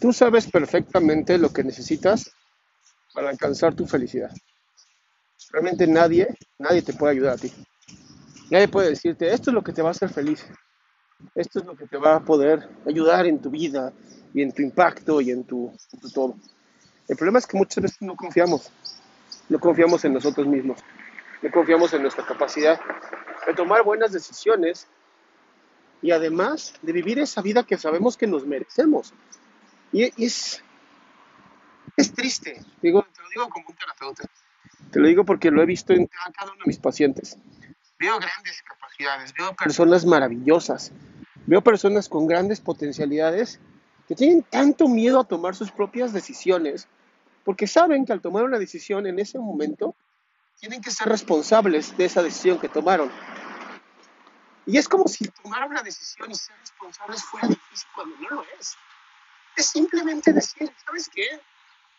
Tú sabes perfectamente lo que necesitas para alcanzar tu felicidad. Realmente nadie, nadie te puede ayudar a ti. Nadie puede decirte, esto es lo que te va a hacer feliz. Esto es lo que te va a poder ayudar en tu vida y en tu impacto y en tu, todo. El problema es que muchas veces no confiamos. No confiamos en nosotros mismos. No confiamos en nuestra capacidad de tomar buenas decisiones y además de vivir esa vida que sabemos que nos merecemos. Y es, es triste, digo, te lo digo como un terapeuta, te lo digo porque lo he visto en cada uno de mis pacientes. Veo grandes capacidades, veo personas maravillosas, veo personas con grandes potencialidades que tienen tanto miedo a tomar sus propias decisiones porque saben que al tomar una decisión en ese momento tienen que ser responsables de esa decisión que tomaron. Y es como si tomar una decisión y ser responsables fuera difícil cuando no lo es. Es simplemente decir, ¿sabes qué?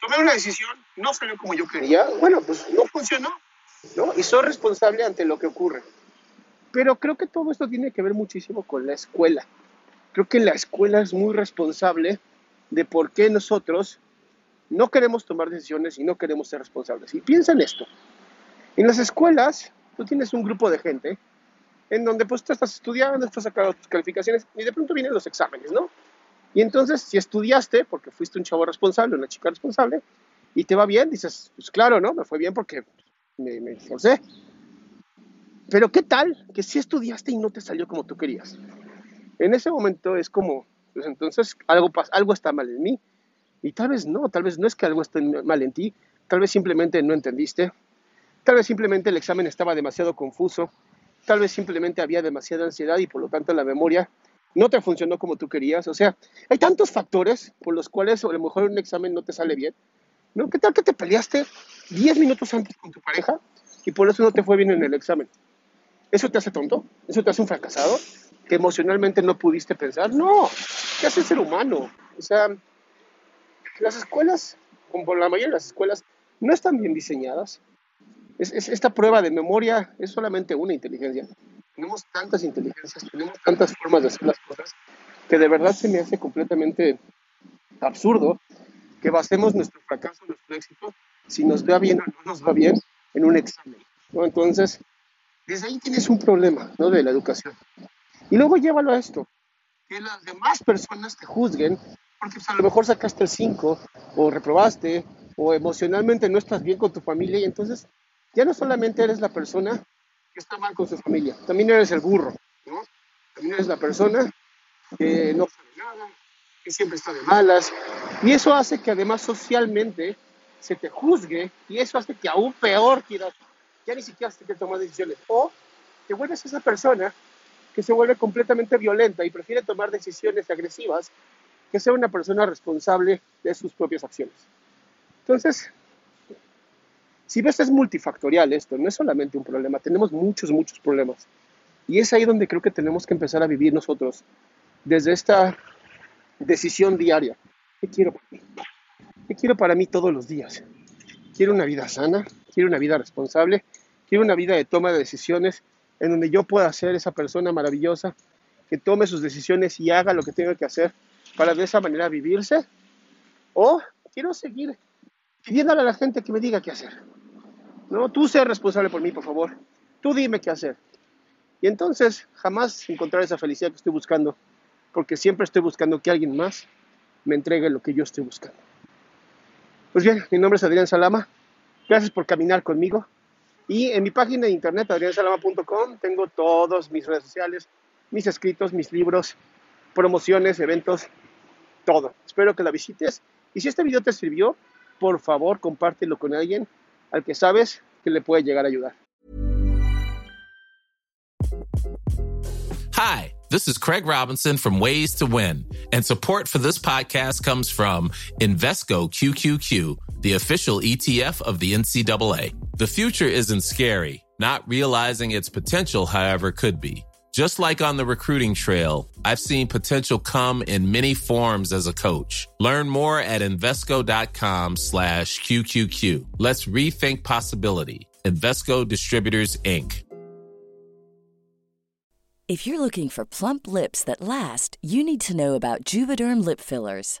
Tomé una decisión, no salió como yo quería, bueno, pues no funcionó, ¿no? Y soy responsable ante lo que ocurre. Pero creo que todo esto tiene que ver muchísimo con la escuela. Creo que la escuela es muy responsable de por qué nosotros no queremos tomar decisiones y no queremos ser responsables. Y piensa en esto. En las escuelas, tú tienes un grupo de gente en donde pues tú estás estudiando, estás sacando tus calificaciones y de pronto vienen los exámenes, ¿no? Y entonces, si estudiaste, porque fuiste un chavo responsable, una chica responsable, y te va bien, dices, pues claro, ¿no? Me fue bien porque me, me esforcé. Pero ¿qué tal que si estudiaste y no te salió como tú querías? En ese momento es como, pues entonces algo, algo está mal en mí. Y tal vez no, tal vez no es que algo esté mal en ti, tal vez simplemente no entendiste, tal vez simplemente el examen estaba demasiado confuso, tal vez simplemente había demasiada ansiedad y por lo tanto la memoria no te funcionó como tú querías. O sea, hay tantos factores por los cuales a lo mejor un examen no te sale bien. ¿no? ¿Qué tal que te peleaste 10 minutos antes con tu pareja y por eso no te fue bien en el examen? ¿Eso te hace tonto? ¿Eso te hace un fracasado? ¿Que emocionalmente no pudiste pensar? No, ¿qué hace ser humano? O sea, las escuelas, como la mayoría de las escuelas, no están bien diseñadas. Es- esta prueba de memoria es solamente una inteligencia. Tenemos tantas inteligencias, tenemos tantas formas de hacer las cosas, que de verdad se me hace completamente absurdo que basemos nuestro fracaso, nuestro éxito, si nos va bien o no nos va bien en un examen. ¿no? Entonces, desde ahí tienes un problema ¿no? de la educación. Y luego llévalo a esto, que las demás personas te juzguen porque pues, a lo mejor sacaste el 5 o reprobaste o emocionalmente no estás bien con tu familia y entonces ya no solamente eres la persona que está mal con su familia, también eres el burro, ¿no? También eres la persona que no sabe nada, que siempre está de malas y eso hace que además socialmente se te juzgue y eso hace que aún peor quieras, ya ni siquiera te que tomar decisiones o te vuelves esa persona que se vuelve completamente violenta y prefiere tomar decisiones agresivas que ser una persona responsable de sus propias acciones. Entonces, si ves es multifactorial esto, no es solamente un problema, tenemos muchos, muchos problemas. Y es ahí donde creo que tenemos que empezar a vivir nosotros, desde esta decisión diaria. ¿Qué quiero para mí? ¿Qué quiero para mí todos los días? Quiero una vida sana, quiero una vida responsable, quiero una vida de toma de decisiones en donde yo pueda ser esa persona maravillosa que tome sus decisiones y haga lo que tenga que hacer para de esa manera vivirse. O quiero seguir pidiéndole a la gente que me diga qué hacer. No, tú seas responsable por mí, por favor. Tú dime qué hacer. Y entonces jamás encontrar esa felicidad que estoy buscando, porque siempre estoy buscando que alguien más me entregue lo que yo estoy buscando. Pues bien, mi nombre es Adrián Salama. Gracias por caminar conmigo. Y en mi página de internet, adriansalama.com, tengo todos mis redes sociales, mis escritos, mis libros, promociones, eventos, todo. Espero que la visites. Y si este video te sirvió, por favor, compártelo con alguien al que sabes que le puede llegar a ayudar. Hi, this is Craig Robinson from Ways to Win, and support for this podcast comes from Invesco QQQ, the official ETF of the NCAA. The future isn't scary. Not realizing its potential, however, could be. Just like on the recruiting trail, I've seen potential come in many forms as a coach. Learn more at Invesco.com slash QQQ. Let's rethink possibility. Invesco Distributors, Inc. If you're looking for plump lips that last, you need to know about Juvederm lip fillers.